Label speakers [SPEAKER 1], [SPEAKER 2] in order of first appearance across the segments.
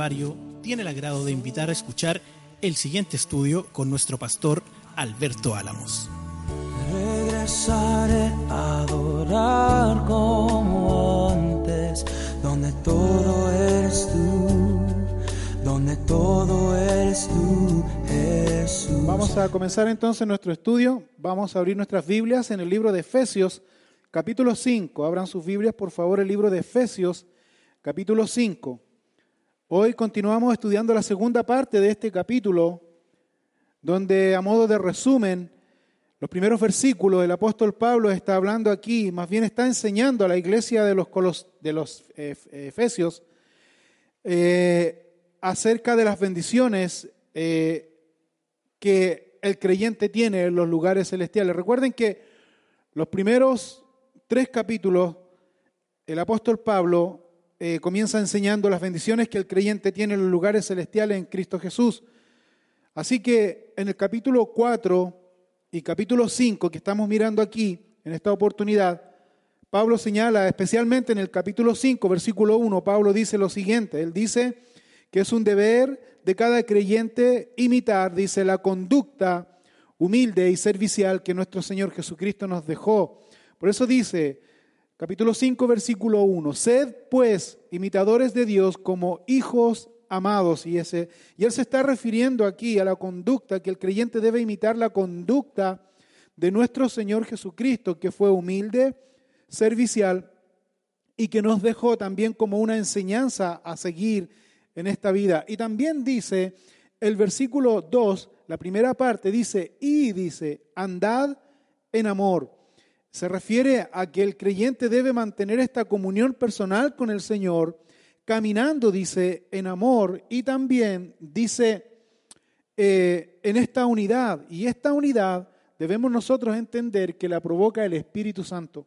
[SPEAKER 1] Calvario tiene el agrado de invitar a escuchar el siguiente estudio con nuestro pastor Alberto Álamos.
[SPEAKER 2] Regresaré a adorar como antes, donde todo eres tú, donde todo eres tú, Jesús.
[SPEAKER 3] Vamos a comenzar entonces nuestro estudio. Vamos a abrir nuestras Biblias en el libro de Efesios, capítulo 5. Abran sus Biblias, por favor, el libro de Efesios, capítulo 5. Hoy continuamos estudiando la segunda parte de este capítulo, donde a modo de resumen, los primeros versículos, el apóstol Pablo está hablando aquí, más bien está enseñando a la iglesia de los, colos- de los eh, Efesios eh, acerca de las bendiciones eh, que el creyente tiene en los lugares celestiales. Recuerden que los primeros tres capítulos, el apóstol Pablo eh, comienza enseñando las bendiciones que el creyente tiene en los lugares celestiales en Cristo Jesús. Así que en el capítulo 4 y capítulo 5 que estamos mirando aquí, en esta oportunidad, Pablo señala, especialmente en el capítulo 5, versículo 1, Pablo dice lo siguiente, él dice que es un deber de cada creyente imitar, dice, la conducta humilde y servicial que nuestro Señor Jesucristo nos dejó. Por eso dice, capítulo 5, versículo 1, sed pues imitadores de Dios como hijos amados. Y, ese, y él se está refiriendo aquí a la conducta, que el creyente debe imitar la conducta de nuestro Señor Jesucristo, que fue humilde, servicial y que nos dejó también como una enseñanza a seguir en esta vida. Y también dice el versículo 2, la primera parte, dice, y dice, andad en amor. Se refiere a que el creyente debe mantener esta comunión personal con el Señor, caminando, dice, en amor y también dice, eh, en esta unidad. Y esta unidad debemos nosotros entender que la provoca el Espíritu Santo.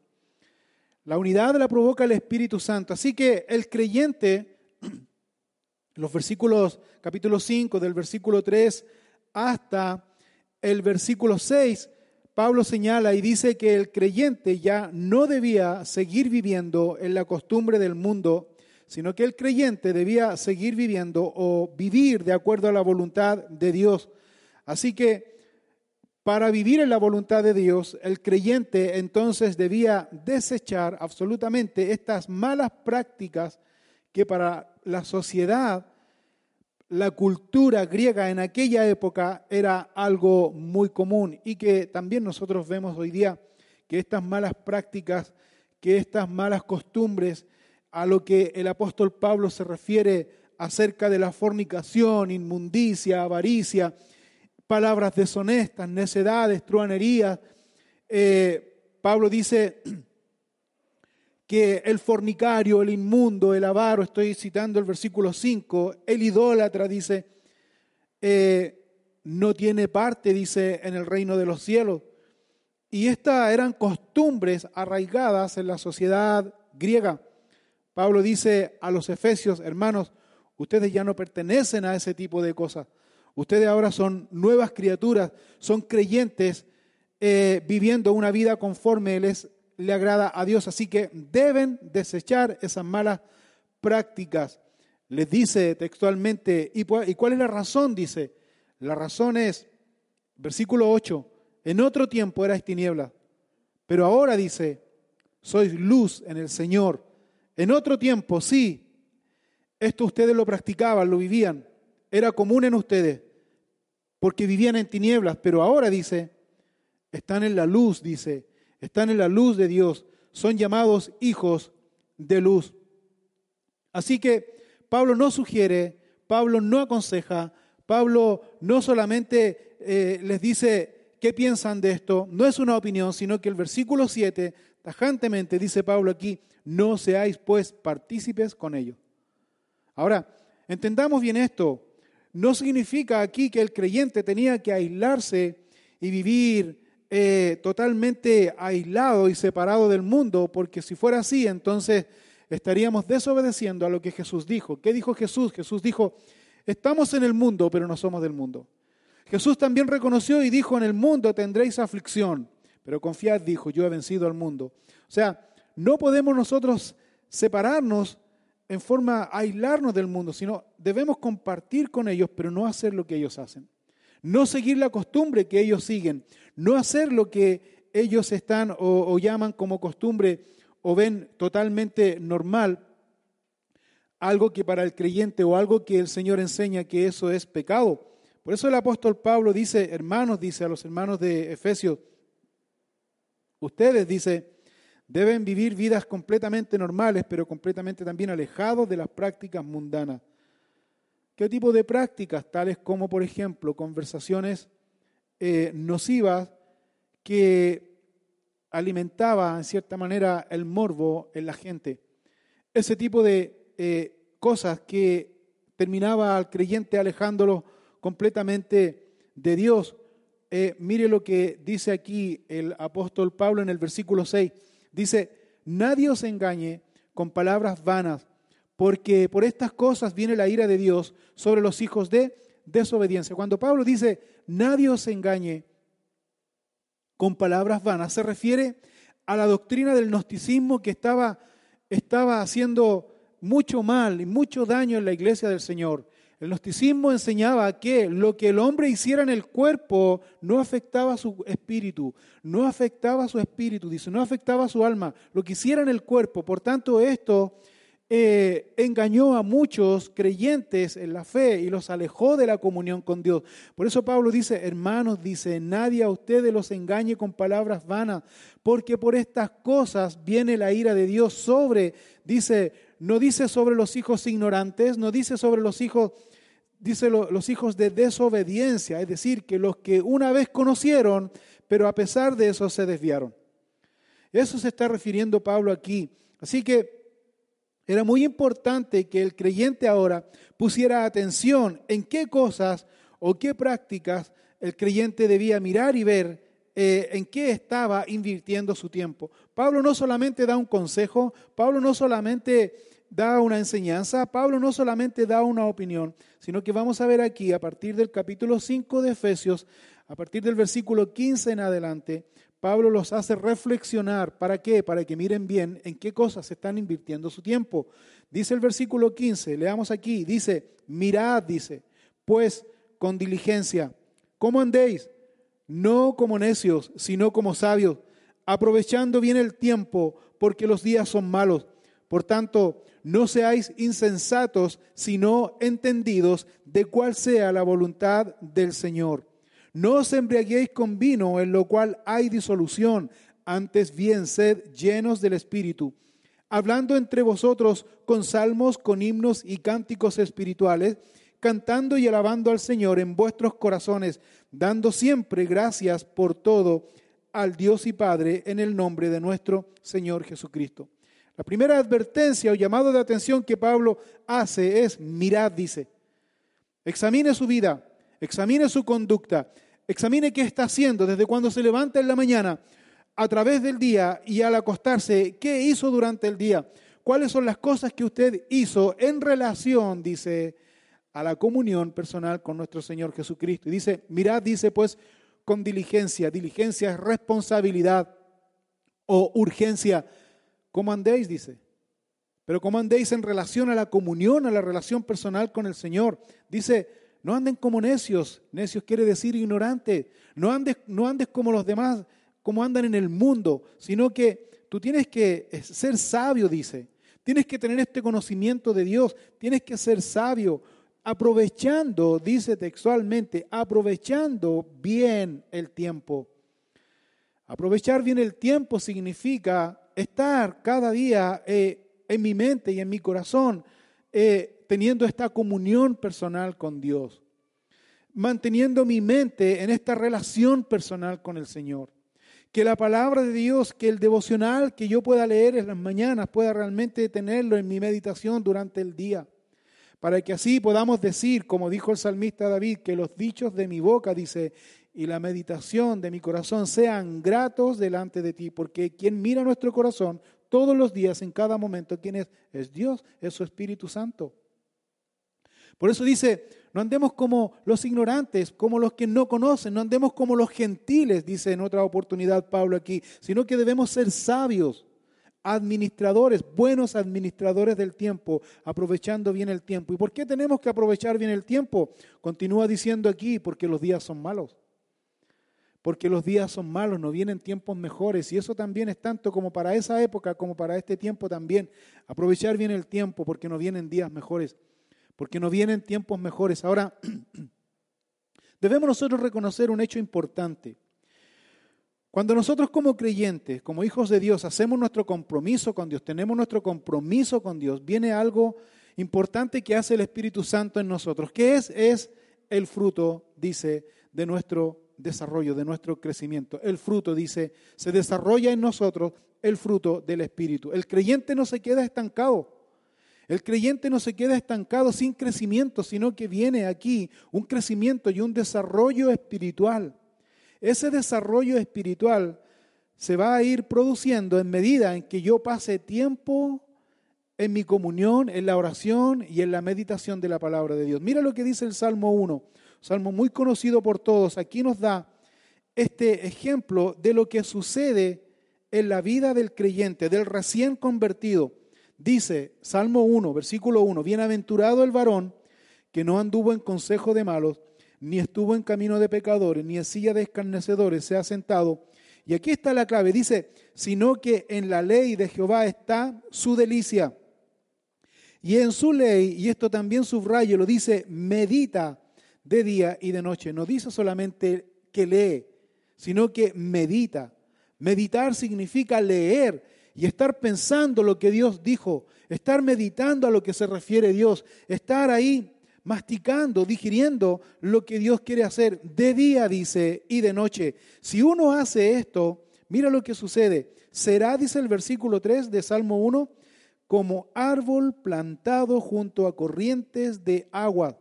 [SPEAKER 3] La unidad la provoca el Espíritu Santo. Así que el creyente, los versículos, capítulo 5, del versículo 3 hasta el versículo 6, Pablo señala y dice que el creyente ya no debía seguir viviendo en la costumbre del mundo, sino que el creyente debía seguir viviendo o vivir de acuerdo a la voluntad de Dios. Así que para vivir en la voluntad de Dios, el creyente entonces debía desechar absolutamente estas malas prácticas que para la sociedad, la cultura griega en aquella época era algo muy común y que también nosotros vemos hoy día que estas malas prácticas, que estas malas costumbres, a lo que el apóstol Pablo se refiere acerca de la fornicación, inmundicia, avaricia, palabras deshonestas, necedades, truanerías. Eh, Pablo dice que el fornicario, el inmundo, el avaro, estoy citando el versículo 5, el idólatra, dice, eh, no tiene parte, dice, en el reino de los cielos. Y estas eran costumbres arraigadas en la sociedad griega. Pablo dice a los efesios, hermanos, ustedes ya no pertenecen a ese tipo de cosas. Ustedes ahora son nuevas criaturas, son creyentes eh, viviendo una vida conforme les le agrada a Dios. Así que deben desechar esas malas prácticas. Les dice textualmente, ¿y cuál es la razón? Dice, la razón es, versículo 8, en otro tiempo erais tinieblas, pero ahora dice, sois luz en el Señor. En otro tiempo, sí, esto ustedes lo practicaban, lo vivían, era común en ustedes, porque vivían en tinieblas, pero ahora dice, están en la luz, dice, están en la luz de Dios, son llamados hijos de luz. Así que Pablo no sugiere, Pablo no aconseja, Pablo no solamente eh, les dice qué piensan de esto, no es una opinión, sino que el versículo 7, tajantemente dice Pablo aquí, no seáis pues partícipes con ellos. Ahora, entendamos bien esto, no significa aquí que el creyente tenía que aislarse y vivir eh, totalmente aislado y separado del mundo, porque si fuera así, entonces estaríamos desobedeciendo a lo que Jesús dijo. ¿Qué dijo Jesús? Jesús dijo, estamos en el mundo, pero no somos del mundo. Jesús también reconoció y dijo, en el mundo tendréis aflicción, pero confiad, dijo, yo he vencido al mundo. O sea, no podemos nosotros separarnos en forma aislarnos del mundo, sino debemos compartir con ellos, pero no hacer lo que ellos hacen. No seguir la costumbre que ellos siguen, no hacer lo que ellos están o, llaman como costumbre o ven totalmente normal, algo que para el creyente o algo que el Señor enseña que eso es pecado. Por eso el apóstol Pablo dice, hermanos, dice a los hermanos de Efesios, ustedes, dice, deben vivir vidas completamente normales, pero completamente también alejados de las prácticas mundanas. ¿Qué tipo de prácticas? Tales como, por ejemplo, conversaciones eh, nocivas que alimentaba en cierta manera el morbo en la gente. Ese tipo de eh, cosas que terminaba al creyente alejándolo completamente de Dios. Eh, mire lo que dice aquí el apóstol Pablo en el versículo 6. Dice, nadie os engañe con palabras vanas, porque por estas cosas viene la ira de Dios sobre los hijos de desobediencia. Cuando Pablo dice, nadie os engañe con palabras vanas, se refiere a la doctrina del gnosticismo que estaba, estaba haciendo mucho mal y mucho daño en la iglesia del Señor. El gnosticismo enseñaba que lo que el hombre hiciera en el cuerpo no afectaba su espíritu, no afectaba su espíritu, dice, no afectaba su alma, lo que hiciera en el cuerpo. Por tanto, esto eh, engañó a muchos creyentes en la fe y los alejó de la comunión con Dios. Por eso Pablo dice, hermanos, dice, nadie a ustedes los engañe con palabras vanas, porque por estas cosas viene la ira de Dios sobre, dice, no dice sobre los hijos ignorantes, no dice sobre los hijos dice los hijos de desobediencia, es decir, que los que una vez conocieron, pero a pesar de eso se desviaron. Eso se está refiriendo Pablo aquí. Así que era muy importante que el creyente ahora pusiera atención en qué cosas o qué prácticas el creyente debía mirar y ver eh, en qué estaba invirtiendo su tiempo. Pablo no solamente da un consejo, Pablo no solamente da una enseñanza, Pablo no solamente da una opinión, sino que vamos a ver aquí a partir del capítulo 5 de Efesios, a partir del versículo 15 en adelante, Pablo los hace reflexionar. ¿Para qué? Para que miren bien en qué cosas están invirtiendo su tiempo. Dice el versículo 15, leamos aquí, dice, mirad, dice, pues con diligencia, ¿cómo andéis? No como necios, sino como sabios, aprovechando bien el tiempo, porque los días son malos. Por tanto, no seáis insensatos, sino entendidos de cuál sea la voluntad del Señor. No os embriaguéis con vino, en lo cual hay disolución, antes bien sed llenos del Espíritu, hablando entre vosotros con salmos, con himnos y cánticos espirituales, cantando y alabando al Señor en vuestros corazones, dando siempre gracias por todo al Dios y Padre en el nombre de nuestro Señor Jesucristo. La primera advertencia o llamado de atención que Pablo hace es, mirad, dice, examine su vida, examine su conducta, examine qué está haciendo desde cuando se levanta en la mañana a través del día y al acostarse, qué hizo durante el día, cuáles son las cosas que usted hizo en relación, dice, a la comunión personal con nuestro Señor Jesucristo. Y dice, mirad, dice pues, con diligencia, diligencia es responsabilidad o urgencia ¿Cómo andéis? Dice. Pero ¿cómo andéis en relación a la comunión, a la relación personal con el Señor? Dice, no anden como necios. Necios quiere decir ignorante. No andes, no andes como los demás, como andan en el mundo, sino que tú tienes que ser sabio, dice. Tienes que tener este conocimiento de Dios. Tienes que ser sabio. aprovechando, dice textualmente, aprovechando bien el tiempo. Aprovechar bien el tiempo significa estar cada día eh, en mi mente y en mi corazón eh, teniendo esta comunión personal con Dios, manteniendo mi mente en esta relación personal con el Señor. Que la palabra de Dios, que el devocional que yo pueda leer en las mañanas pueda realmente tenerlo en mi meditación durante el día para que así podamos decir, como dijo el salmista David, que los dichos de mi boca, dice, y la meditación de mi corazón sean gratos delante de ti, porque quien mira nuestro corazón todos los días, en cada momento, ¿quién es? Es Dios, es su Espíritu Santo. Por eso dice, no andemos como los ignorantes, como los que no conocen, no andemos como los gentiles, dice en otra oportunidad Pablo aquí, sino que debemos ser sabios administradores, buenos administradores del tiempo, aprovechando bien el tiempo. ¿Y por qué tenemos que aprovechar bien el tiempo? Continúa diciendo aquí, porque los días son malos. Porque los días son malos, no vienen tiempos mejores. Y eso también es tanto como para esa época como para este tiempo también. Aprovechar bien el tiempo porque no vienen días mejores. Porque no vienen tiempos mejores. Ahora, debemos nosotros reconocer un hecho importante. Cuando nosotros como creyentes, como hijos de Dios, hacemos nuestro compromiso con Dios, tenemos nuestro compromiso con Dios, viene algo importante que hace el Espíritu Santo en nosotros. ¿Qué es? Es el fruto, dice, de nuestro desarrollo, de nuestro crecimiento. El fruto, dice, se desarrolla en nosotros el fruto del Espíritu. El creyente no se queda estancado. El creyente no se queda estancado sin crecimiento, sino que viene aquí un crecimiento y un desarrollo espiritual. Ese desarrollo espiritual se va a ir produciendo en medida en que yo pase tiempo en mi comunión, en la oración y en la meditación de la palabra de Dios. Mira lo que dice el Salmo 1, salmo muy conocido por todos. Aquí nos da este ejemplo de lo que sucede en la vida del creyente, del recién convertido. Dice Salmo 1, versículo 1, bienaventurado el varón que no anduvo en consejo de malos, ni estuvo en camino de pecadores, ni en silla de escarnecedores se ha sentado. Y aquí está la clave, dice, sino que en la ley de Jehová está su delicia. Y en su ley, y esto también subrayo, lo dice, medita de día y de noche. No dice solamente que lee, sino que medita. Meditar significa leer y estar pensando lo que Dios dijo, estar meditando a lo que se refiere Dios, estar ahí masticando, digiriendo lo que Dios quiere hacer de día, dice, y de noche. Si uno hace esto, mira lo que sucede. Será, dice el versículo 3 de Salmo 1, como árbol plantado junto a corrientes de agua.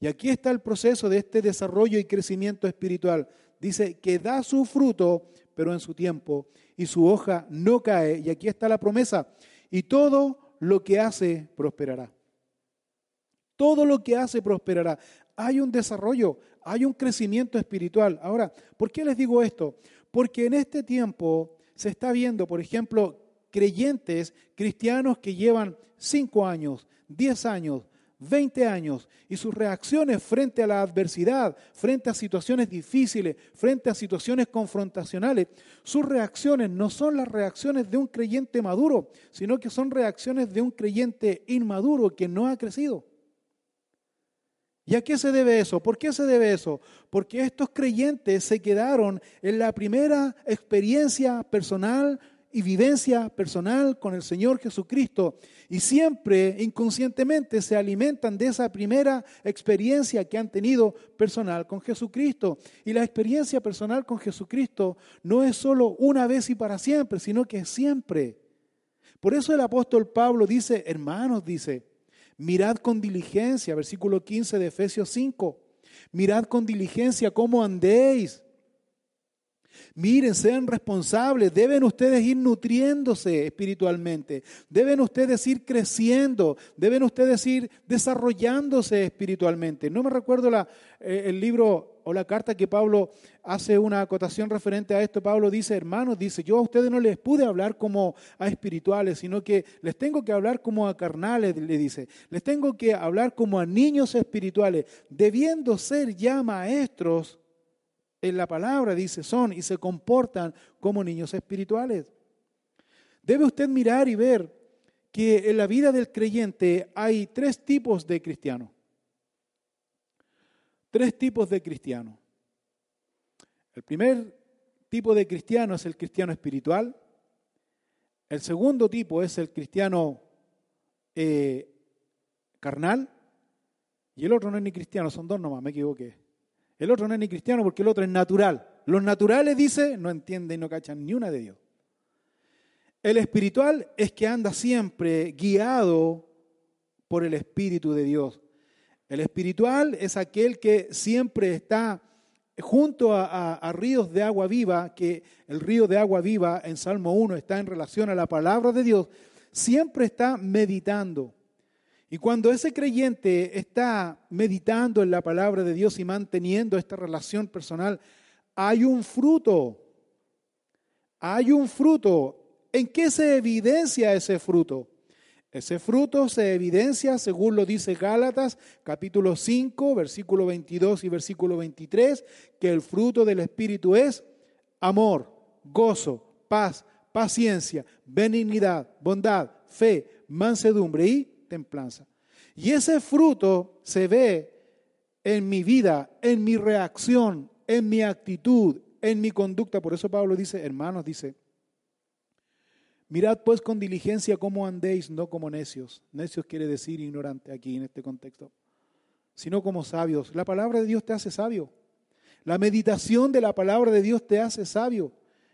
[SPEAKER 3] Y aquí está el proceso de este desarrollo y crecimiento espiritual. Dice que da su fruto, pero en su tiempo, y su hoja no cae. Y aquí está la promesa. Y todo lo que hace prosperará. Todo lo que hace prosperará. Hay un desarrollo, hay un crecimiento espiritual. Ahora, ¿por qué les digo esto? Porque en este tiempo se está viendo, por ejemplo, creyentes cristianos que llevan 5 años, 10 años, 20 años y sus reacciones frente a la adversidad, frente a situaciones difíciles, frente a situaciones confrontacionales, sus reacciones no son las reacciones de un creyente maduro, sino que son reacciones de un creyente inmaduro que no ha crecido. ¿Y a qué se debe eso? ¿Por qué se debe eso? Porque estos creyentes se quedaron en la primera experiencia personal y vivencia personal con el Señor Jesucristo y siempre inconscientemente se alimentan de esa primera experiencia que han tenido personal con Jesucristo. Y la experiencia personal con Jesucristo no es solo una vez y para siempre, sino que es siempre. Por eso el apóstol Pablo dice, hermanos, dice, Mirad con diligencia, versículo 15 de Efesios 5. Mirad con diligencia cómo andéis. Miren, sean responsables, deben ustedes ir nutriéndose espiritualmente, deben ustedes ir creciendo, deben ustedes ir desarrollándose espiritualmente. No me recuerdo eh, el libro o la carta que Pablo hace una acotación referente a esto, Pablo dice, hermanos, dice, yo a ustedes no les pude hablar como a espirituales, sino que les tengo que hablar como a carnales, le dice, les tengo que hablar como a niños espirituales, debiendo ser ya maestros en la palabra, dice, son y se comportan como niños espirituales. Debe usted mirar y ver que en la vida del creyente hay tres tipos de cristianos. tres tipos de cristianos. El primer tipo de cristiano es el cristiano espiritual. El segundo tipo es el cristiano eh, carnal. Y el otro no es ni cristiano, son dos nomás, me equivoqué. El otro no es ni cristiano porque el otro es natural. Los naturales, dice, no entienden y no cachan ni una de Dios. El espiritual es que anda siempre guiado por el Espíritu de Dios. El espiritual es aquel que siempre está junto a, a, ríos de agua viva, que el río de agua viva en Salmo 1 está en relación a la palabra de Dios, siempre está meditando. Y cuando ese creyente está meditando en la palabra de Dios y manteniendo esta relación personal, hay un fruto. Hay un fruto. ¿En qué se evidencia ese fruto? Ese fruto se evidencia, según lo dice Gálatas, capítulo 5, versículo 22 y versículo 23, que el fruto del Espíritu es amor, gozo, paz, paciencia, benignidad, bondad, fe, mansedumbre y templanza. Y ese fruto se ve en mi vida, en mi reacción, en mi actitud, en mi conducta. Por eso Pablo dice, hermanos, dice, Mirad pues con diligencia cómo andéis, no como necios. Necios quiere decir ignorante aquí en este contexto, sino como sabios. La palabra de Dios te hace sabio. La meditación de la palabra de Dios te hace sabio.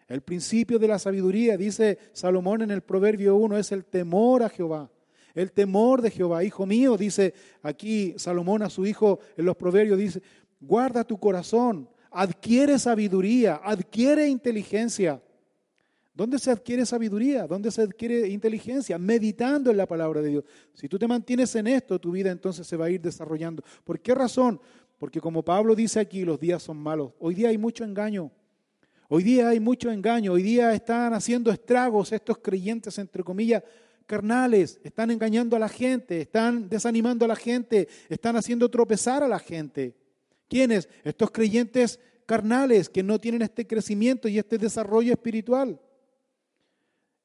[SPEAKER 3] El principio de la sabiduría, dice Salomón en el Proverbio 1, es el temor a Jehová. El temor de Jehová. Hijo mío, dice aquí Salomón a su hijo en los Proverbios, dice, guarda tu corazón, adquiere sabiduría, adquiere inteligencia. ¿Dónde se adquiere sabiduría? ¿Dónde se adquiere inteligencia? Meditando en la palabra de Dios. Si tú te mantienes en esto, tu vida entonces se va a ir desarrollando. ¿Por qué razón? Porque como Pablo dice aquí, los días son malos. Hoy día hay mucho engaño. Hoy día hay mucho engaño. Hoy día están haciendo estragos estos creyentes, entre comillas, carnales. Están engañando a la gente, están desanimando a la gente, están haciendo tropezar a la gente. ¿Quiénes? Estos creyentes carnales que no tienen este crecimiento y este desarrollo espiritual.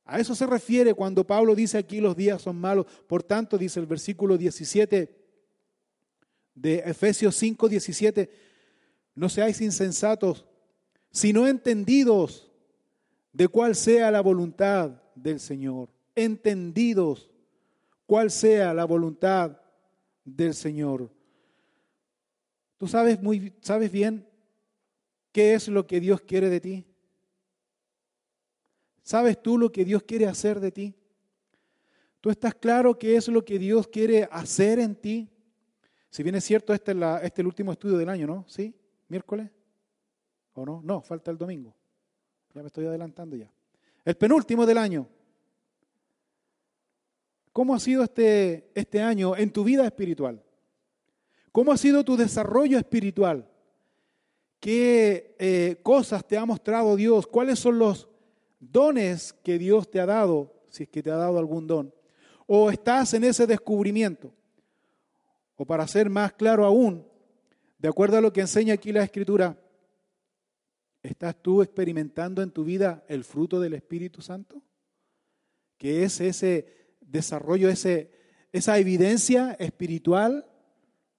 [SPEAKER 3] A eso se refiere cuando Pablo dice aquí los días son malos. Por tanto, dice el versículo 17 de Efesios 5, 17, no seáis insensatos, sino entendidos de cuál sea la voluntad del Señor. Entendidos cuál sea la voluntad del Señor. Tú sabes muy sabes bien qué es lo que Dios quiere de ti. ¿Sabes tú lo que Dios quiere hacer de ti? ¿Tú estás claro qué es lo que Dios quiere hacer en ti? Si bien es cierto, este es, este el último estudio del año, ¿no? ¿Sí? ¿Miércoles? ¿O no? No, falta el domingo. Ya me estoy adelantando ya. El penúltimo del año. ¿Cómo ha sido este, este año en tu vida espiritual? ¿Cómo ha sido tu desarrollo espiritual? ¿Qué eh, cosas te ha mostrado Dios? ¿Cuáles son los dones que Dios te ha dado, si es que te ha dado algún don, o estás en ese descubrimiento. O para ser más claro aún, de acuerdo a lo que enseña aquí la Escritura, ¿estás tú experimentando en tu vida el fruto del Espíritu Santo? Que es ese desarrollo, ese, esa evidencia espiritual,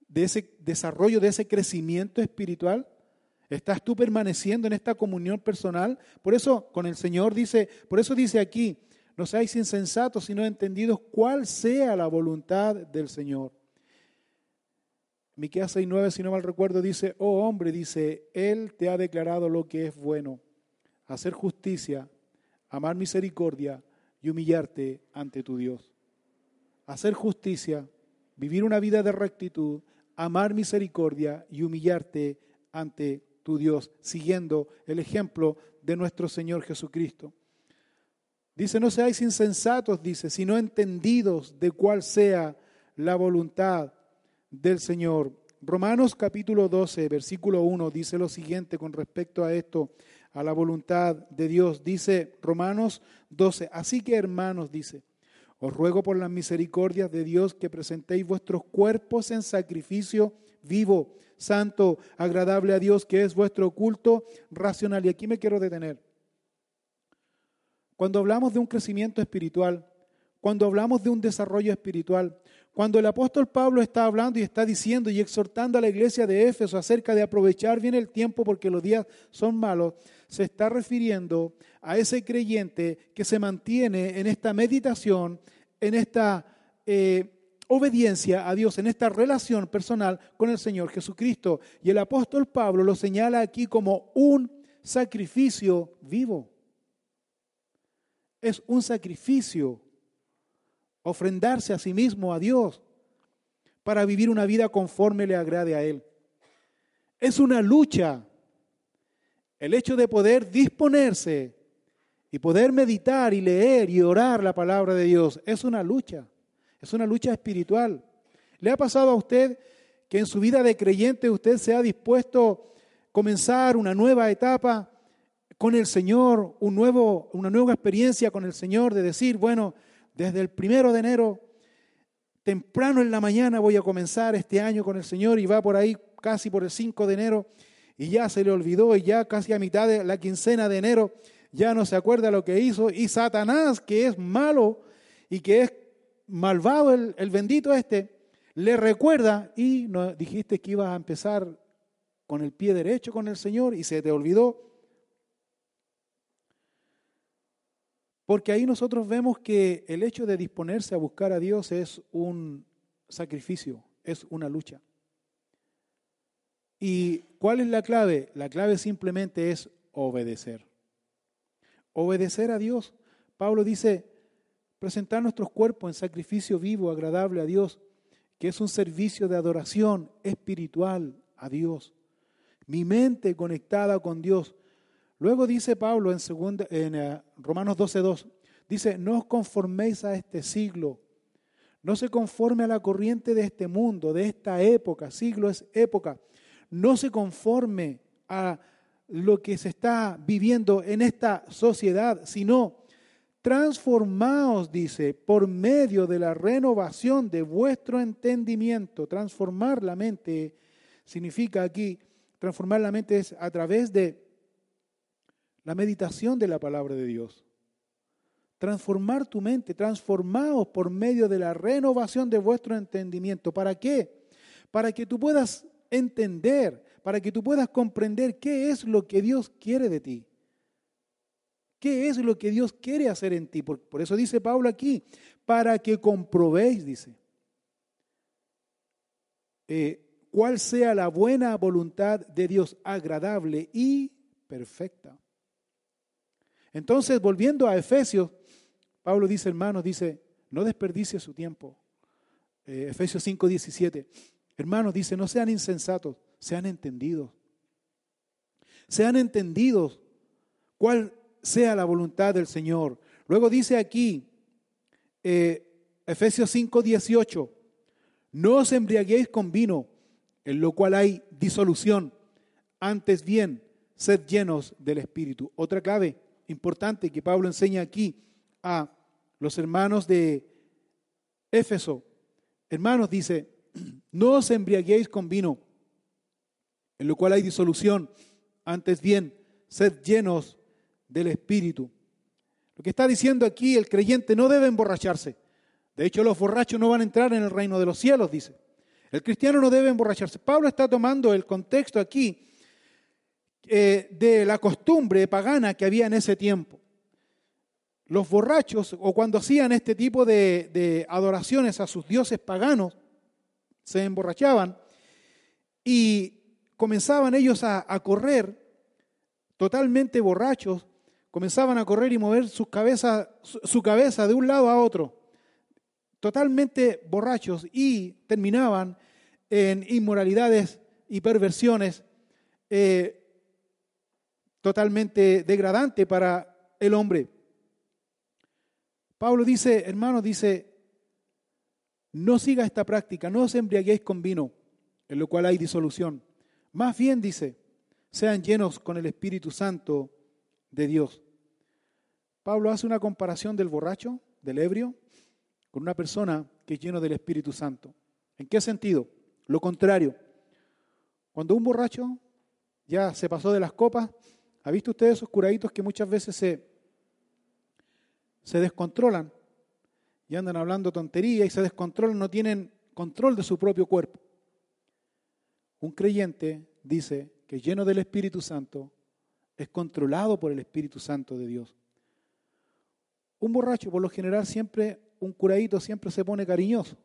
[SPEAKER 3] de ese desarrollo, de ese crecimiento espiritual. ¿Estás tú permaneciendo en esta comunión personal? Por eso con el Señor dice, por eso dice aquí, no seáis insensatos, sino entendidos cuál sea la voluntad del Señor. Miqueas 6:9, si no mal recuerdo, dice, "Oh hombre, dice, él te ha declarado lo que es bueno, hacer justicia, amar misericordia y humillarte ante tu Dios." Hacer justicia, vivir una vida de rectitud, amar misericordia y humillarte ante tu Dios, siguiendo el ejemplo de nuestro Señor Jesucristo. Dice, no seáis insensatos, dice, sino entendidos de cuál sea la voluntad del Señor. Romanos capítulo 12, versículo 1 dice lo siguiente con respecto a esto, a la voluntad de Dios. Dice Romanos 12, así que hermanos, dice, os ruego por las misericordias de Dios que presentéis vuestros cuerpos en sacrificio vivo, santo, agradable a Dios, que es vuestro culto racional. Y aquí me quiero detener. Cuando hablamos de un crecimiento espiritual, cuando hablamos de un desarrollo espiritual. Cuando el apóstol Pablo está hablando y está diciendo y exhortando a la iglesia de Éfeso acerca de aprovechar bien el tiempo porque los días son malos, se está refiriendo a ese creyente que se mantiene en esta meditación, en esta eh, obediencia a Dios, en esta relación personal con el Señor Jesucristo. Y el apóstol Pablo lo señala aquí como un sacrificio vivo. Es un sacrificio ofrendarse a sí mismo a Dios para vivir una vida conforme le agrade a Él. Es una lucha. El hecho de poder disponerse y poder meditar y leer y orar la palabra de Dios es una lucha. Es una lucha espiritual. ¿Le ha pasado a usted que en su vida de creyente usted se ha dispuesto a comenzar una nueva etapa con el Señor, un nuevo, una nueva experiencia con el Señor de decir, bueno, desde el primero de enero, temprano en la mañana voy a comenzar este año con el Señor y va por ahí casi por el 5 de enero y ya se le olvidó y ya casi a mitad de la quincena de enero ya no se acuerda lo que hizo y Satanás, que es malo y que es malvado el, bendito este, le recuerda y dijiste que ibas a empezar con el pie derecho con el Señor y se te olvidó Porque ahí nosotros vemos que el hecho de disponerse a buscar a Dios es un sacrificio, es una lucha. ¿Y cuál es la clave? La clave simplemente es obedecer. Obedecer a Dios. Pablo dice, presentar nuestros cuerpos en sacrificio vivo, agradable a Dios, que es un servicio de adoración espiritual a Dios. Mi mente conectada con Dios Luego dice Pablo en, segunda, en eh, Romanos 12.2, dice, no os conforméis a este siglo, no se conforme a la corriente de este mundo, de esta época, siglo es época, no se conforme a lo que se está viviendo en esta sociedad, sino transformaos, dice, por medio de la renovación de vuestro entendimiento. Transformar la mente significa aquí, transformar la mente es a través de la meditación de la palabra de Dios. Transformar tu mente, transformaos por medio de la renovación de vuestro entendimiento. ¿Para qué? Para que tú puedas entender, para que tú puedas comprender qué es lo que Dios quiere de ti. ¿Qué es lo que Dios quiere hacer en ti? Por, eso dice Pablo aquí, para que comprobéis, dice, eh, cuál sea la buena voluntad de Dios, agradable y perfecta. Entonces, volviendo a Efesios, Pablo dice, hermanos, dice, no desperdicie su tiempo. Eh, Efesios 5, 17. Hermanos, dice, no sean insensatos, sean entendidos. Sean entendidos cuál sea la voluntad del Señor. Luego dice aquí, eh, Efesios 5, 18, no os embriaguéis con vino, en lo cual hay disolución, antes bien, sed llenos del Espíritu. Otra clave, importante que Pablo enseña aquí a los hermanos de Éfeso. Hermanos, dice, no os embriaguéis con vino, en lo cual hay disolución, antes bien, sed llenos del Espíritu. Lo que está diciendo aquí el creyente no debe emborracharse. De hecho, los borrachos no van a entrar en el reino de los cielos, dice. El cristiano no debe emborracharse. Pablo está tomando el contexto aquí eh, de la costumbre pagana que había en ese tiempo. Los borrachos, o cuando hacían este tipo de, adoraciones a sus dioses paganos, se emborrachaban y comenzaban ellos a, correr totalmente borrachos, comenzaban a correr y mover su cabeza, su, cabeza de un lado a otro, totalmente borrachos y terminaban en inmoralidades y perversiones eh, totalmente degradante para el hombre. Pablo dice, hermano, dice, no siga esta práctica, no os embriaguéis con vino, en lo cual hay disolución. Más bien, dice, sean llenos con el Espíritu Santo de Dios. Pablo hace una comparación del borracho, del ebrio, con una persona que es lleno del Espíritu Santo. ¿En qué sentido? Lo contrario. Cuando un borracho ya se pasó de las copas, ¿Ha visto usted esos curaditos que muchas veces se, se descontrolan y andan hablando tontería y se descontrolan, no tienen control de su propio cuerpo. Un creyente dice que lleno del Espíritu Santo es controlado por el Espíritu Santo de Dios. Un borracho, por lo general, siempre, un curadito siempre se pone cariñoso,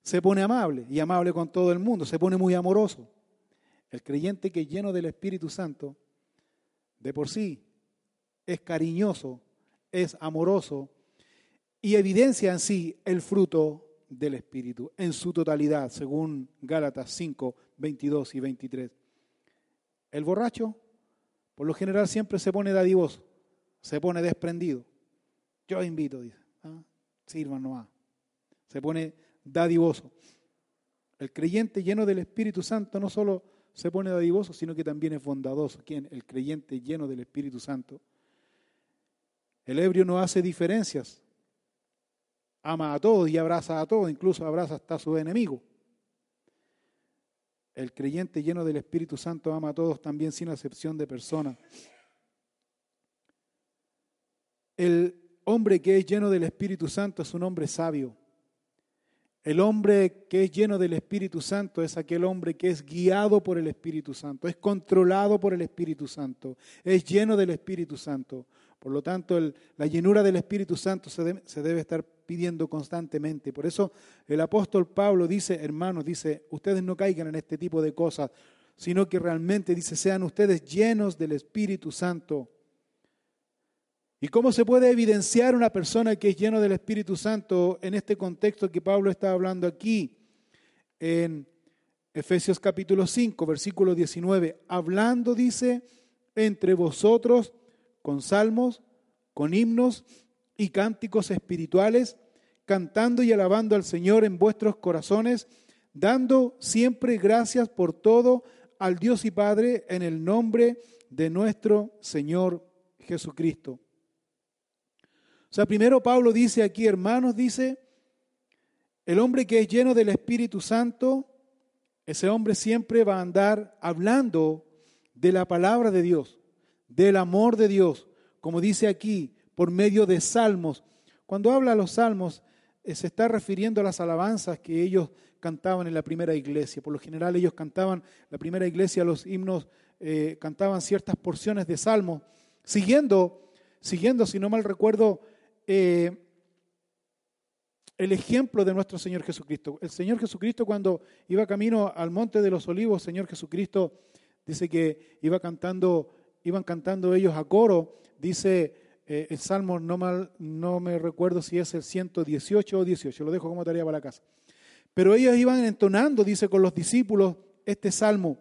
[SPEAKER 3] se pone amable y amable con todo el mundo, se pone muy amoroso. El creyente que lleno del Espíritu Santo, de por sí, es cariñoso, es amoroso y evidencia en sí el fruto del Espíritu en su totalidad, según Gálatas 5, 22 y 23. El borracho, por lo general, siempre se pone dadivoso, se pone desprendido. Yo invito, dice, ¿ah? sirvan nomás. Se pone dadivoso. El creyente lleno del Espíritu Santo no solo se pone dadivoso, sino que también es bondadoso. ¿Quién? El creyente lleno del Espíritu Santo. El ebrio no hace diferencias ama a todos y abraza a todos, incluso abraza hasta a sus enemigos. El creyente lleno del Espíritu Santo ama a todos también sin excepción de personas. El hombre que es lleno del Espíritu Santo es un hombre sabio. El hombre que es lleno del Espíritu Santo es aquel hombre que es guiado por el Espíritu Santo, es controlado por el Espíritu Santo, es lleno del Espíritu Santo. Por lo tanto, la llenura del Espíritu Santo se debe, se debe estar pidiendo constantemente. Por eso el apóstol Pablo dice, hermanos, dice, ustedes no caigan en este tipo de cosas, sino que realmente dice, sean ustedes llenos del Espíritu Santo. ¿Y cómo se puede evidenciar una persona que es lleno del Espíritu Santo en este contexto que Pablo está hablando aquí? En Efesios capítulo 5, versículo 19, hablando, dice, entre vosotros con salmos, con himnos y cánticos espirituales, cantando y alabando al Señor en vuestros corazones, dando siempre gracias por todo al Dios y Padre en el nombre de nuestro Señor Jesucristo. O sea, primero Pablo dice aquí, hermanos, dice, el hombre que es lleno del Espíritu Santo, ese hombre siempre va a andar hablando de la palabra de Dios, del amor de Dios, como dice aquí, por medio de salmos. Cuando habla los salmos, eh, se está refiriendo a las alabanzas que ellos cantaban en la primera iglesia. Por lo general ellos cantaban, la primera iglesia, los himnos, eh, cantaban ciertas porciones de salmos, siguiendo, siguiendo, si no mal recuerdo, eh, el ejemplo de nuestro Señor Jesucristo. El Señor Jesucristo cuando iba camino al monte de los olivos, Señor Jesucristo dice que iba cantando, iban cantando ellos a coro, dice eh, el Salmo no, mal, no me recuerdo si es el 118 o 18, lo dejo como tarea para la casa. Pero ellos iban entonando, dice, con los discípulos este salmo.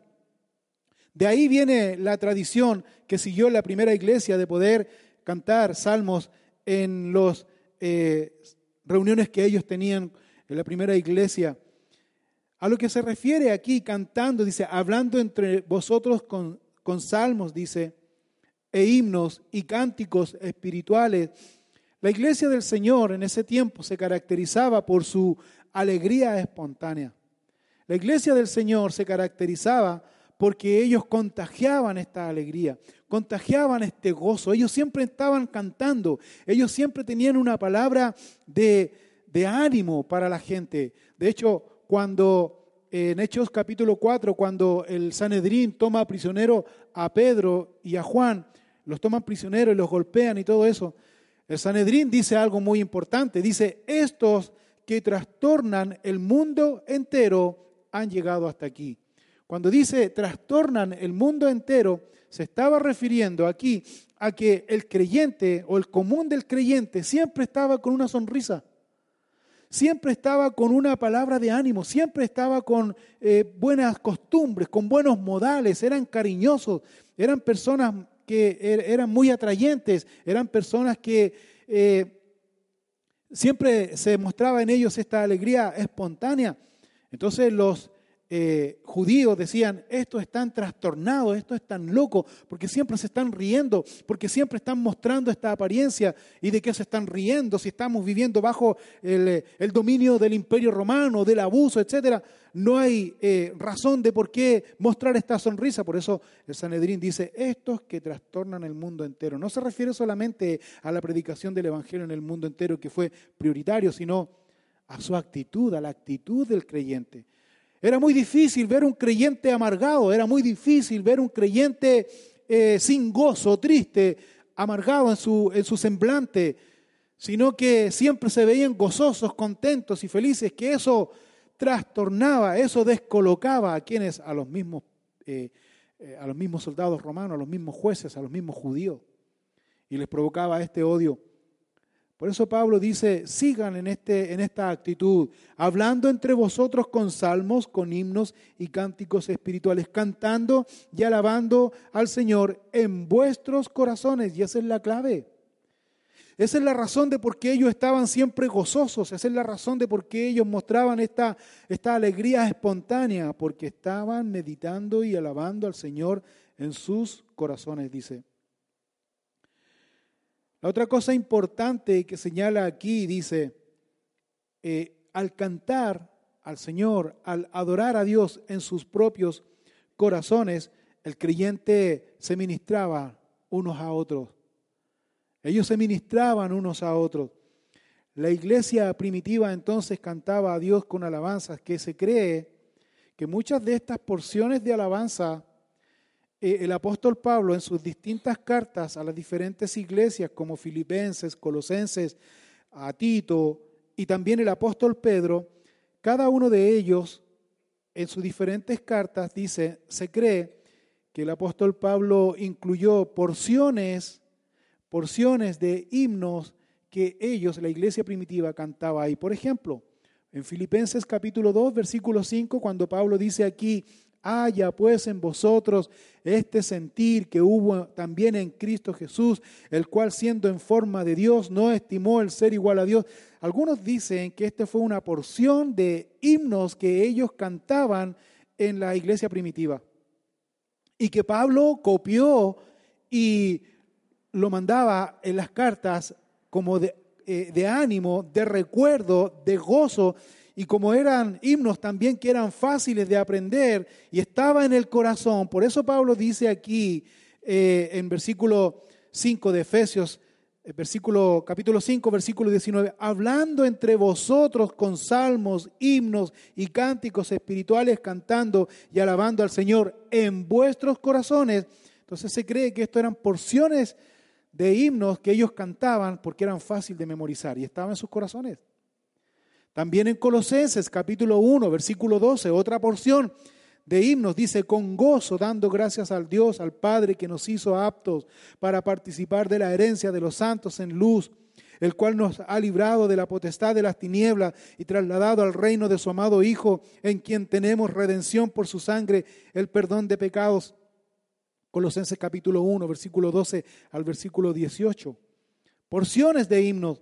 [SPEAKER 3] De ahí viene la tradición que siguió la primera iglesia de poder cantar salmos en las eh, reuniones que ellos tenían en la primera iglesia. A lo que se refiere aquí cantando, dice, hablando entre vosotros con, con salmos, dice, e himnos y cánticos espirituales. La iglesia del Señor en ese tiempo se caracterizaba por su alegría espontánea. La iglesia del Señor se caracterizaba porque ellos contagiaban esta alegría, contagiaban este gozo. Ellos siempre estaban cantando, ellos siempre tenían una palabra de, ánimo para la gente. De hecho, cuando en Hechos capítulo 4, cuando el Sanedrín toma prisionero a Pedro y a Juan, los toman prisioneros y los golpean y todo eso. El Sanedrín dice algo muy importante, dice, estos que trastornan el mundo entero han llegado hasta aquí. Cuando dice trastornan el mundo entero, se estaba refiriendo aquí a que el creyente o el común del creyente siempre estaba con una sonrisa, siempre estaba con una palabra de ánimo, siempre estaba con eh, buenas costumbres, con buenos modales, eran cariñosos, eran personas que er, eran muy atrayentes, eran personas que eh, siempre se mostraba en ellos esta alegría espontánea. Entonces los eh, judíos decían, estos están trastornados, estos están locos, porque siempre se están riendo, porque siempre están mostrando esta apariencia. ¿Y de qué se están riendo? Si estamos viviendo bajo el, el dominio del imperio romano, del abuso, etc. no hay eh, razón de por qué mostrar esta sonrisa. Por eso el Sanedrín dice, estos que trastornan el mundo entero. No se refiere solamente a la predicación del Evangelio en el mundo entero, que fue prioritario, sino a su actitud, a la actitud del creyente. Era muy difícil ver un creyente amargado, era muy difícil ver un creyente eh, sin gozo, triste, amargado en su, en su semblante, sino que siempre se veían gozosos, contentos y felices, que eso trastornaba, eso descolocaba a quienes, a los mismos, eh, eh, a los mismos soldados romanos, a los mismos jueces, a los mismos judíos, y les provocaba este odio. Por eso Pablo dice, sigan en, este, en esta actitud, hablando entre vosotros con salmos, con himnos y cánticos espirituales, cantando y alabando al Señor en vuestros corazones. Y esa es la clave. Esa es la razón de por qué ellos estaban siempre gozosos, esa es la razón de por qué ellos mostraban esta, esta alegría espontánea, porque estaban meditando y alabando al Señor en sus corazones, dice. La otra cosa importante que señala aquí dice, eh, al cantar al Señor, al adorar a Dios en sus propios corazones, el creyente se ministraba unos a otros. Ellos se ministraban unos a otros. La iglesia primitiva entonces cantaba a Dios con alabanzas, que se cree que muchas de estas porciones de alabanza eh, el apóstol Pablo en sus distintas cartas a las diferentes iglesias como Filipenses, Colosenses, a Tito y también el apóstol Pedro, cada uno de ellos en sus diferentes cartas dice, se cree que el apóstol Pablo incluyó porciones, porciones de himnos que ellos, la iglesia primitiva, cantaba ahí. Por ejemplo, en Filipenses capítulo 2, versículo 5, cuando Pablo dice aquí, Haya pues en vosotros este sentir que hubo también en Cristo Jesús, el cual siendo en forma de Dios no estimó el ser igual a Dios. Algunos dicen que esta fue una porción de himnos que ellos cantaban en la iglesia primitiva y que Pablo copió y lo mandaba en las cartas como de, eh, de ánimo, de recuerdo, de gozo y como eran himnos también que eran fáciles de aprender y estaba en el corazón, por eso Pablo dice aquí eh, en versículo 5 de Efesios, eh, versículo, capítulo 5, versículo 19, hablando entre vosotros con salmos, himnos y cánticos espirituales, cantando y alabando al Señor en vuestros corazones. Entonces se cree que esto eran porciones de himnos que ellos cantaban porque eran fáciles de memorizar y estaban en sus corazones. También en Colosenses capítulo 1, versículo 12, otra porción de himnos dice, con gozo dando gracias al Dios, al Padre que nos hizo aptos para participar de la herencia de los santos en luz, el cual nos ha librado de la potestad de las tinieblas y trasladado al reino de su amado Hijo, en quien tenemos redención por su sangre, el perdón de pecados. Colosenses capítulo 1, versículo 12 al versículo 18. Porciones de himnos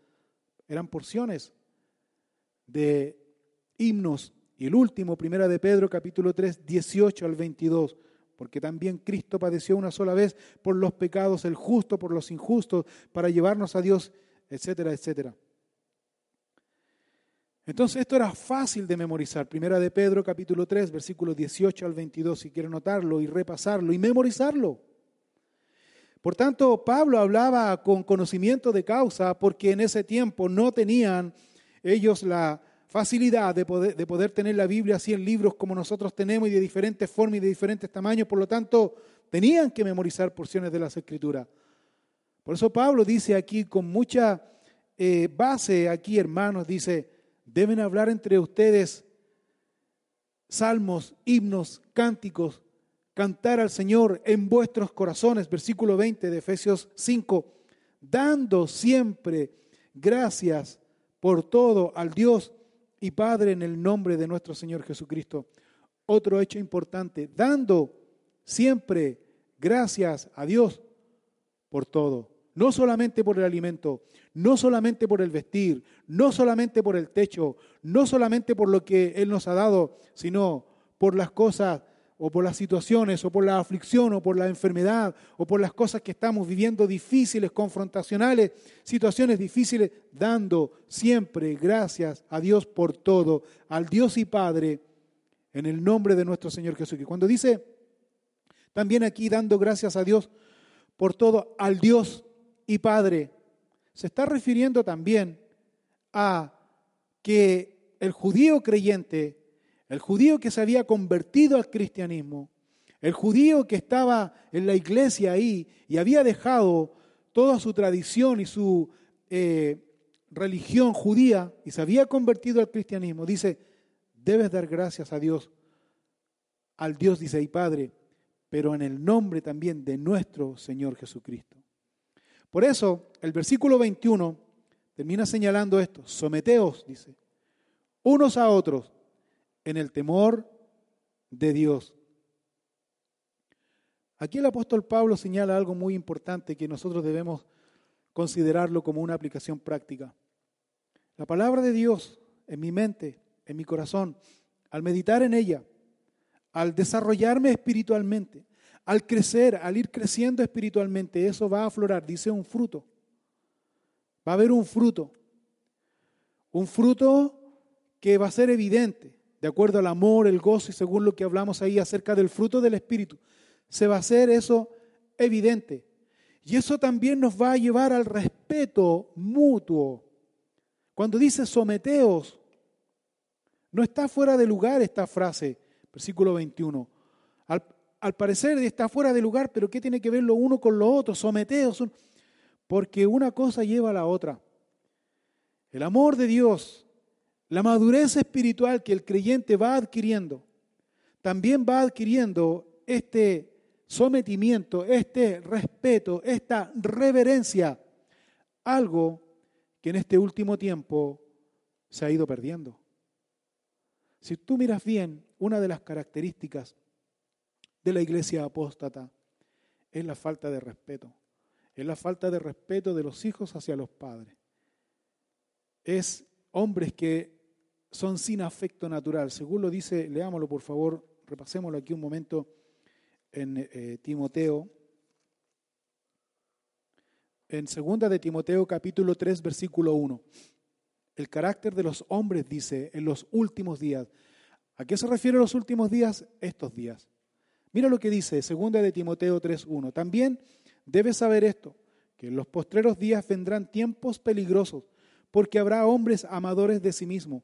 [SPEAKER 3] eran porciones de himnos. Y el último, primera de Pedro, capítulo 3, 18 al 22, porque también Cristo padeció una sola vez por los pecados, el justo por los injustos, para llevarnos a Dios, etcétera, etcétera. Entonces esto era fácil de memorizar. Primera de Pedro capítulo 3, versículos 18 al 22, si quieren notarlo y repasarlo y memorizarlo. Por tanto, Pablo hablaba con conocimiento de causa porque en ese tiempo no tenían ellos la facilidad de poder, de poder tener la Biblia así en libros como nosotros tenemos y de diferentes formas y de diferentes tamaños. Por lo tanto, tenían que memorizar porciones de las Escrituras. Por eso Pablo dice aquí con mucha eh, base, aquí hermanos, dice, deben hablar entre ustedes salmos, himnos, cánticos, cantar al Señor en vuestros corazones, versículo 20 de Efesios 5, dando siempre gracias por todo al Dios y Padre en el nombre de nuestro Señor Jesucristo, Otro hecho importante, dando siempre gracias a Dios por todo. No solamente por el alimento, no solamente por el vestir, no solamente por el techo, no solamente por lo que Él nos ha dado, sino por las cosas o por las situaciones o por la aflicción o por la enfermedad o por las cosas que estamos viviendo difíciles, confrontacionales, situaciones difíciles, dando siempre gracias a Dios por todo, al Dios y Padre, en el nombre de nuestro Señor Jesucristo. Cuando dice también aquí dando gracias a Dios por todo, al Dios y Padre, se está refiriendo también a que el judío creyente, el judío que se había convertido al cristianismo, el judío que estaba en la iglesia ahí y había dejado toda su tradición y su eh, religión judía y se había convertido al cristianismo, dice, debes dar gracias a Dios, al Dios, dice, y Padre, pero en el nombre también de nuestro Señor Jesucristo. Por eso, el versículo 21 termina señalando esto, someteos, dice, unos a otros en el temor de Dios. Aquí el apóstol Pablo señala algo muy importante que nosotros debemos considerarlo como una aplicación práctica. La palabra de Dios en mi mente, en mi corazón, al meditar en ella, al desarrollarme espiritualmente, al crecer, al ir creciendo espiritualmente, eso va a aflorar, dice un fruto. Va a haber un fruto. Un fruto que va a ser evidente, de acuerdo al amor, el gozo y según lo que hablamos ahí acerca del fruto del Espíritu. Se va a hacer eso evidente. Y eso también nos va a llevar al respeto mutuo. Cuando dice someteos, no está fuera de lugar esta frase versículo 21. Al, parecer está fuera de lugar, pero ¿qué tiene que ver lo uno con lo otro? Someteos, porque una cosa lleva a la otra. El amor de Dios, la madurez espiritual que el creyente va adquiriendo, también va adquiriendo este sometimiento, este respeto, esta reverencia, algo que en este último tiempo se ha ido perdiendo. Si tú miras bien, una de las características de la iglesia apóstata es la falta de respeto. Es la falta de respeto de los hijos hacia los padres. Es hombres que son sin afecto natural. Según lo dice, leámoslo por favor, repasémoslo aquí un momento en eh, Timoteo. En segunda de Timoteo capítulo 3 versículo 1. El carácter de los hombres dice en los últimos días. ¿A qué se refiere los últimos días? Estos días. Mira lo que dice 2 de Timoteo 3.1. También debes saber esto, que en los postreros días vendrán tiempos peligrosos, porque habrá hombres amadores de sí mismos,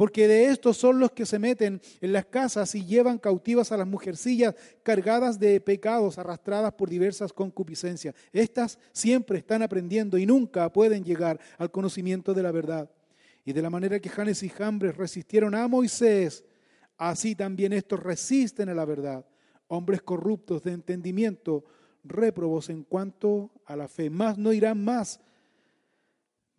[SPEAKER 3] Porque de estos son los que se meten en las casas y llevan cautivas a las mujercillas cargadas de pecados, arrastradas por diversas concupiscencias. Estas siempre están aprendiendo y nunca pueden llegar al conocimiento de la verdad. Y de la manera que Janes y Jambres resistieron a Moisés, así también estos resisten a la verdad. Hombres corruptos de entendimiento, réprobos en cuanto a la fe, más no irán más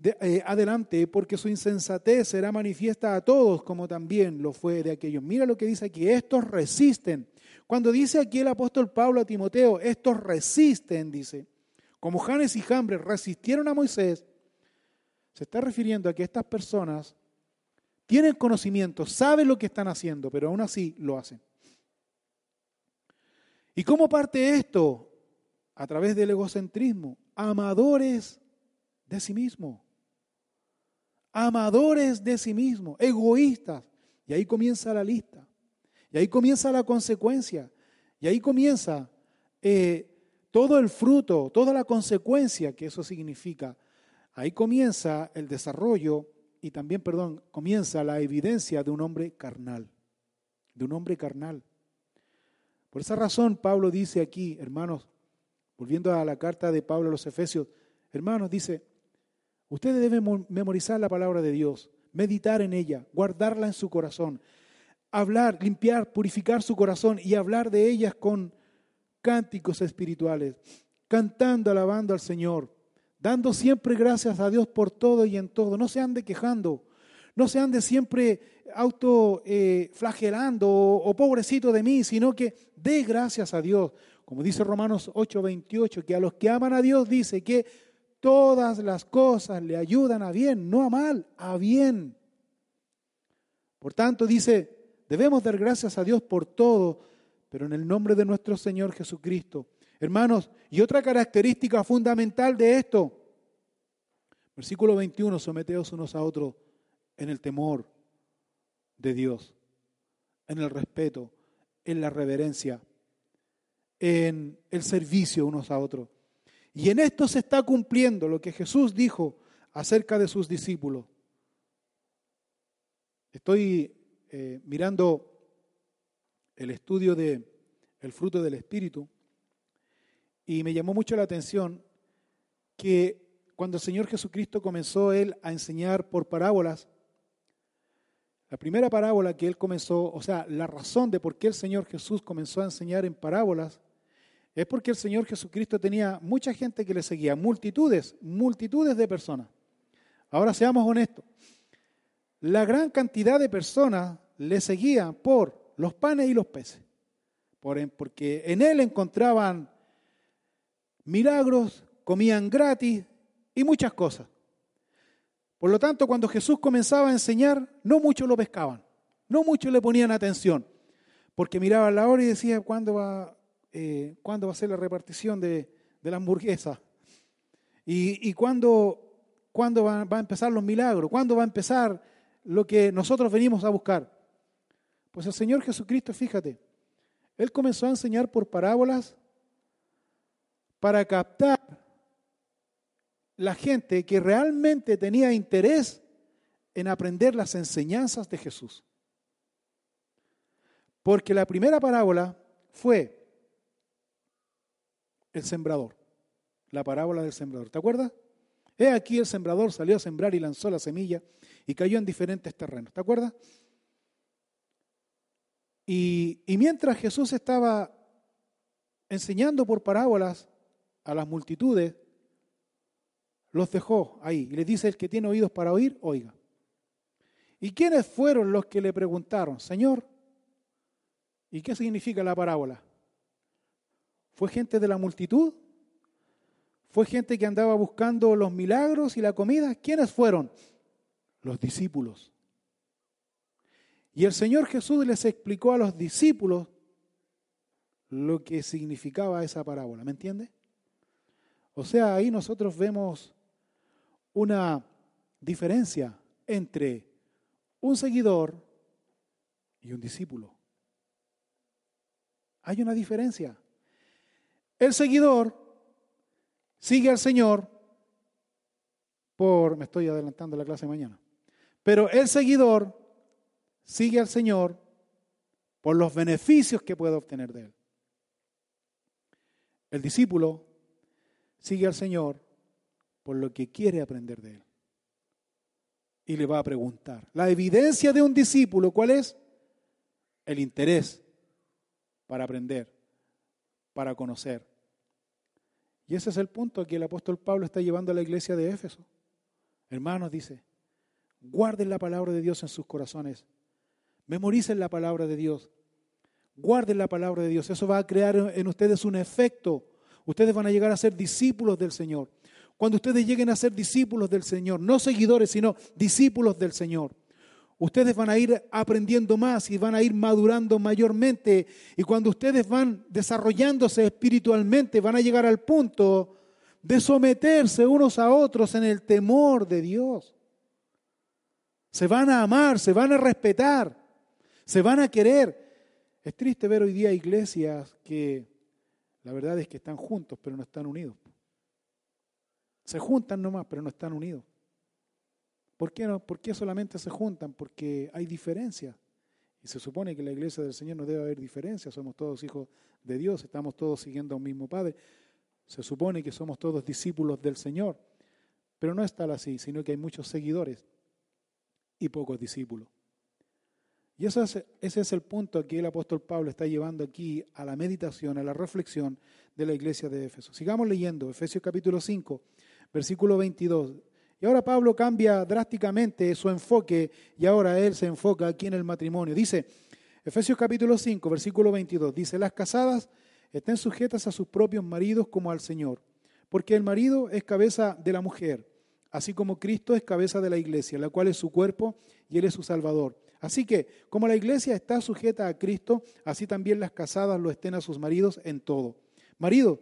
[SPEAKER 3] eh, adelante porque su insensatez será manifiesta a todos como también lo fue de aquellos. Mira lo que dice aquí, estos resisten. Cuando dice aquí el apóstol Pablo a Timoteo, estos resisten, dice, como Janes y Jambres resistieron a Moisés, se está refiriendo a que estas personas tienen conocimiento, saben lo que están haciendo, pero aún así lo hacen. ¿Y cómo parte esto? a través del egocentrismo, amadores de sí mismo. Amadores de sí mismo, egoístas. Y ahí comienza la lista. Y ahí comienza la consecuencia. Y ahí comienza eh, todo el fruto, toda la consecuencia que eso significa. Ahí comienza el desarrollo y también, perdón, comienza la evidencia de un hombre carnal. De un hombre carnal. Por esa razón Pablo dice aquí, hermanos, Volviendo a la carta de Pablo a los Efesios, hermanos, dice, Ustedes deben mo- memorizar la palabra de Dios, meditar en ella, guardarla en su corazón, hablar, limpiar, purificar su corazón y hablar de ellas con cánticos espirituales, cantando, alabando al Señor, dando siempre gracias a Dios por todo y en todo. No se ande quejando, no se ande siempre auto eh, o, o pobrecito de mí, sino que dé gracias a Dios. Como dice Romanos 8:28, que a los que aman a Dios dice que todas las cosas le ayudan a bien, no a mal, a bien. Por tanto, dice, debemos dar gracias a Dios por todo, pero en el nombre de nuestro Señor Jesucristo. Hermanos, y otra característica fundamental de esto, versículo 21, someteos unos a otros en el temor de Dios, en el respeto, en la reverencia, en el servicio unos a otros. Y en esto se está cumpliendo lo que Jesús dijo acerca de sus discípulos. Estoy eh, mirando el estudio de el fruto del espíritu y me llamó mucho la atención que cuando el Señor Jesucristo comenzó él a enseñar por parábolas, la primera parábola que él comenzó, o sea, la razón de por qué el Señor Jesús comenzó a enseñar en parábolas es porque el Señor Jesucristo tenía mucha gente que le seguía, multitudes, multitudes de personas. Ahora seamos honestos. La gran cantidad de personas le seguían por los panes y los peces, por- porque en él encontraban milagros, comían gratis y muchas cosas. Por lo tanto, cuando Jesús comenzaba a enseñar, no muchos lo pescaban, no muchos le ponían atención, porque miraban la hora y decían, ¿cuándo va, eh, ¿cuándo va a ser la repartición de, de la hamburguesa? ¿Y, cuándo, va a empezar los milagros? ¿Cuándo va a empezar lo que nosotros venimos a buscar? Pues el Señor Jesucristo, fíjate, Él comenzó a enseñar por parábolas para captar la gente que realmente tenía interés en aprender las enseñanzas de Jesús. Porque la primera parábola fue el sembrador, la parábola del sembrador. ¿Te acuerdas? He aquí el sembrador salió a sembrar y lanzó la semilla y cayó en diferentes terrenos. ¿Te acuerdas? Y, y mientras Jesús estaba enseñando por parábolas a las multitudes, los dejó ahí y les dice, el que tiene oídos para oír, oiga. ¿Y quiénes fueron los que le preguntaron, Señor, ¿y qué significa la parábola? ¿Fue gente de la multitud? ¿Fue gente que andaba buscando los milagros y la comida? ¿Quiénes fueron? Los discípulos. Y el Señor Jesús les explicó a los discípulos lo que significaba esa parábola, ¿me entiende? O sea, ahí nosotros vemos una diferencia entre un seguidor y un discípulo. Hay una diferencia. El seguidor sigue al Señor por, me estoy adelantando la clase mañana, pero el seguidor sigue al Señor por los beneficios que puede obtener de Él. El discípulo sigue al Señor por lo que quiere aprender de Él. Y le va a preguntar. La evidencia de un discípulo, ¿cuál es? El interés para aprender, para conocer. Y ese es el punto que el apóstol Pablo está llevando a la iglesia de Éfeso. Hermanos, dice, guarden la palabra de Dios en sus corazones. Memoricen la palabra de Dios. Guarden la palabra de Dios. Eso va a crear en ustedes un efecto. Ustedes van a llegar a ser discípulos del Señor. Cuando ustedes lleguen a ser discípulos del Señor, no seguidores, sino discípulos del Señor, ustedes van a ir aprendiendo más y van a ir madurando mayormente. Y cuando ustedes van desarrollándose espiritualmente, van a llegar al punto de someterse unos a otros en el temor de Dios. Se van a amar, se van a respetar, se van a querer. Es triste ver hoy día iglesias que la verdad es que están juntos, pero no están unidos. Se juntan nomás, pero no están unidos. ¿Por qué, no? ¿Por qué solamente se juntan? Porque hay diferencias. Y se supone que en la iglesia del Señor no debe haber diferencias. Somos todos hijos de Dios, estamos todos siguiendo a un mismo Padre. Se supone que somos todos discípulos del Señor. Pero no es tal así, sino que hay muchos seguidores y pocos discípulos. Y ese es el punto que el apóstol Pablo está llevando aquí a la meditación, a la reflexión de la iglesia de Éfeso. Sigamos leyendo, Efesios capítulo 5, versículo 22. Y ahora Pablo cambia drásticamente su enfoque y ahora él se enfoca aquí en el matrimonio. Dice, Efesios capítulo 5, versículo 22, dice, las casadas estén sujetas a sus propios maridos como al Señor, porque el marido es cabeza de la mujer, así como Cristo es cabeza de la iglesia, la cual es su cuerpo y él es su salvador. Así que, como la iglesia está sujeta a Cristo, así también las casadas lo estén a sus maridos en todo. Marido,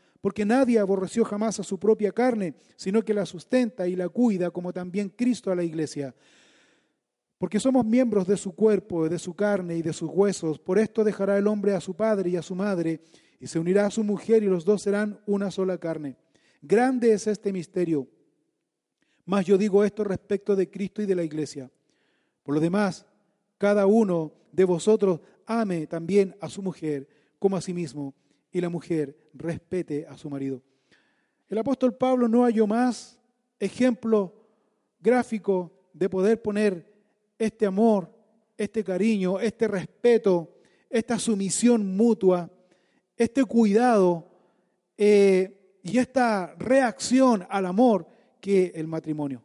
[SPEAKER 3] porque nadie aborreció jamás a su propia carne, sino que la sustenta y la cuida, como también Cristo a la iglesia. Porque somos miembros de su cuerpo, de su carne y de sus huesos. Por esto dejará el hombre a su padre y a su madre, y se unirá a su mujer, y los dos serán una sola carne. Grande es este misterio. Mas yo digo esto respecto de Cristo y de la iglesia. Por lo demás, cada uno de vosotros ame también a su mujer como a sí mismo y la mujer respete a su marido. El apóstol Pablo no halló más ejemplo gráfico de poder poner este amor, este cariño, este respeto, esta sumisión mutua, este cuidado eh, y esta reacción al amor que el matrimonio.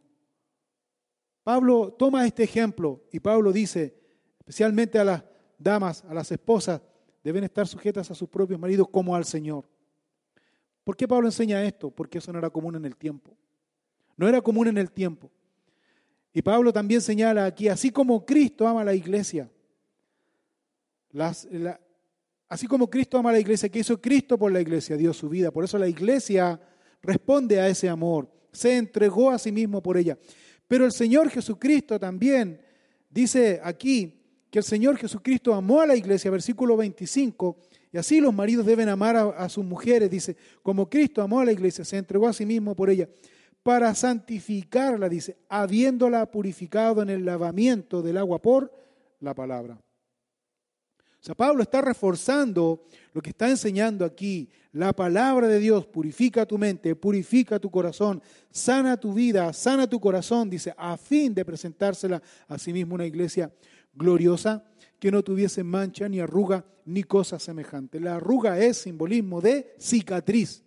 [SPEAKER 3] Pablo toma este ejemplo y Pablo dice, especialmente a las damas, a las esposas, deben estar sujetas a sus propios maridos como al Señor. ¿Por qué Pablo enseña esto? Porque eso no era común en el tiempo. No era común en el tiempo. Y Pablo también señala aquí, así como Cristo ama a la iglesia, así como Cristo ama a la iglesia, que hizo Cristo por la iglesia, dio su vida. Por eso la iglesia responde a ese amor, se entregó a sí mismo por ella. Pero el Señor Jesucristo también dice aquí que el Señor Jesucristo amó a la iglesia, versículo 25, y así los maridos deben amar a, sus mujeres, dice, como Cristo amó a la iglesia, se entregó a sí mismo por ella, para santificarla, dice, habiéndola purificado en el lavamiento del agua por la palabra. O sea, Pablo está reforzando lo que está enseñando aquí. La palabra de Dios purifica tu mente, purifica tu corazón, sana tu vida, sana tu corazón, dice, a fin de presentársela a sí mismo una iglesia gloriosa, que no tuviese mancha, ni arruga, ni cosa semejante. La arruga es simbolismo de cicatriz,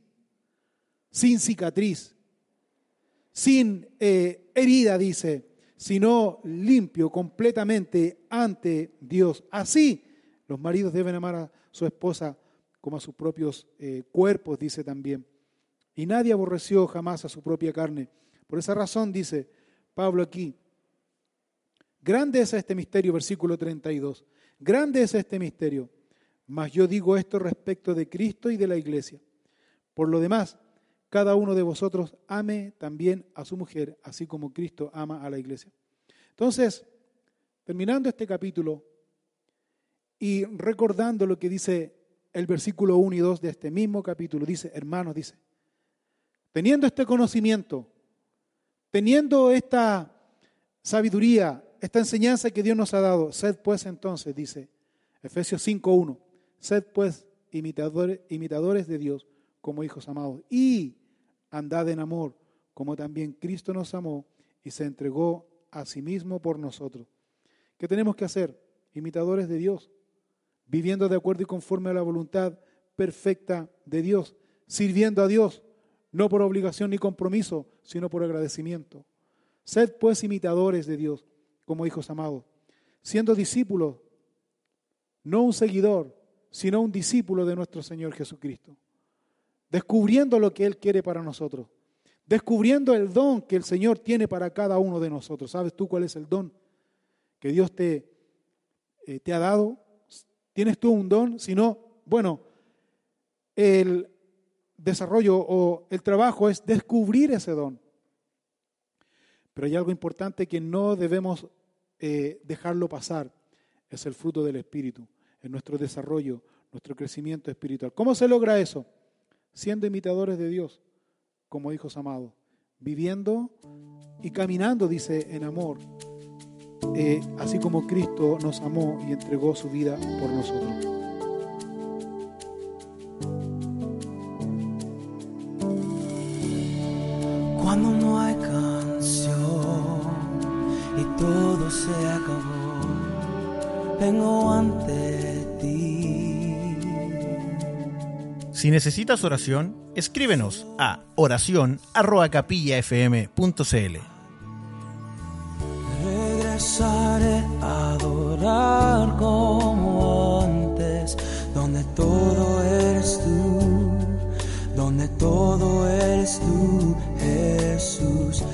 [SPEAKER 3] sin cicatriz, sin eh, herida, dice, sino limpio completamente ante Dios. Así los maridos deben amar a su esposa como a sus propios eh, cuerpos, dice también. Y nadie aborreció jamás a su propia carne. Por esa razón, dice Pablo aquí, Grande es este misterio, versículo 32. Grande es este misterio. Mas yo digo esto respecto de Cristo y de la iglesia. Por lo demás, cada uno de vosotros ame también a su mujer, así como Cristo ama a la iglesia. Entonces, terminando este capítulo y recordando lo que dice el versículo 1 y 2 de este mismo capítulo, dice, hermanos, dice, teniendo este conocimiento, teniendo esta sabiduría, esta enseñanza que Dios nos ha dado. Sed pues entonces, dice Efesios 5.1, sed pues imitadores, imitadores de Dios como hijos amados y andad en amor, como también Cristo nos amó y se entregó a sí mismo por nosotros. ¿Qué tenemos que hacer? Imitadores de Dios, viviendo de acuerdo y conforme a la voluntad perfecta de Dios, sirviendo a Dios, no por obligación ni compromiso, sino por agradecimiento. Sed pues imitadores de Dios como hijos amados, siendo discípulos, no un seguidor, sino un discípulo de nuestro Señor Jesucristo, descubriendo lo que Él quiere para nosotros, descubriendo el don que el Señor tiene para cada uno de nosotros. ¿Sabes tú cuál es el don que Dios te, eh, te ha dado? ¿Tienes tú un don? Si no, bueno, el desarrollo o el trabajo es descubrir ese don. Pero hay algo importante que no debemos eh, dejarlo pasar. Es el fruto del Espíritu, en nuestro desarrollo, nuestro crecimiento espiritual. ¿Cómo se logra eso? Siendo imitadores de Dios, como hijos amados, viviendo y caminando, dice, en amor, eh, así como Cristo nos amó y entregó su vida por nosotros.
[SPEAKER 2] Vengo ante ti.
[SPEAKER 1] Si necesitas oración, escríbenos a oración@capillafm.cl.
[SPEAKER 2] Regresaré a adorar como antes, donde todo eres tú, donde todo eres tú, Jesús.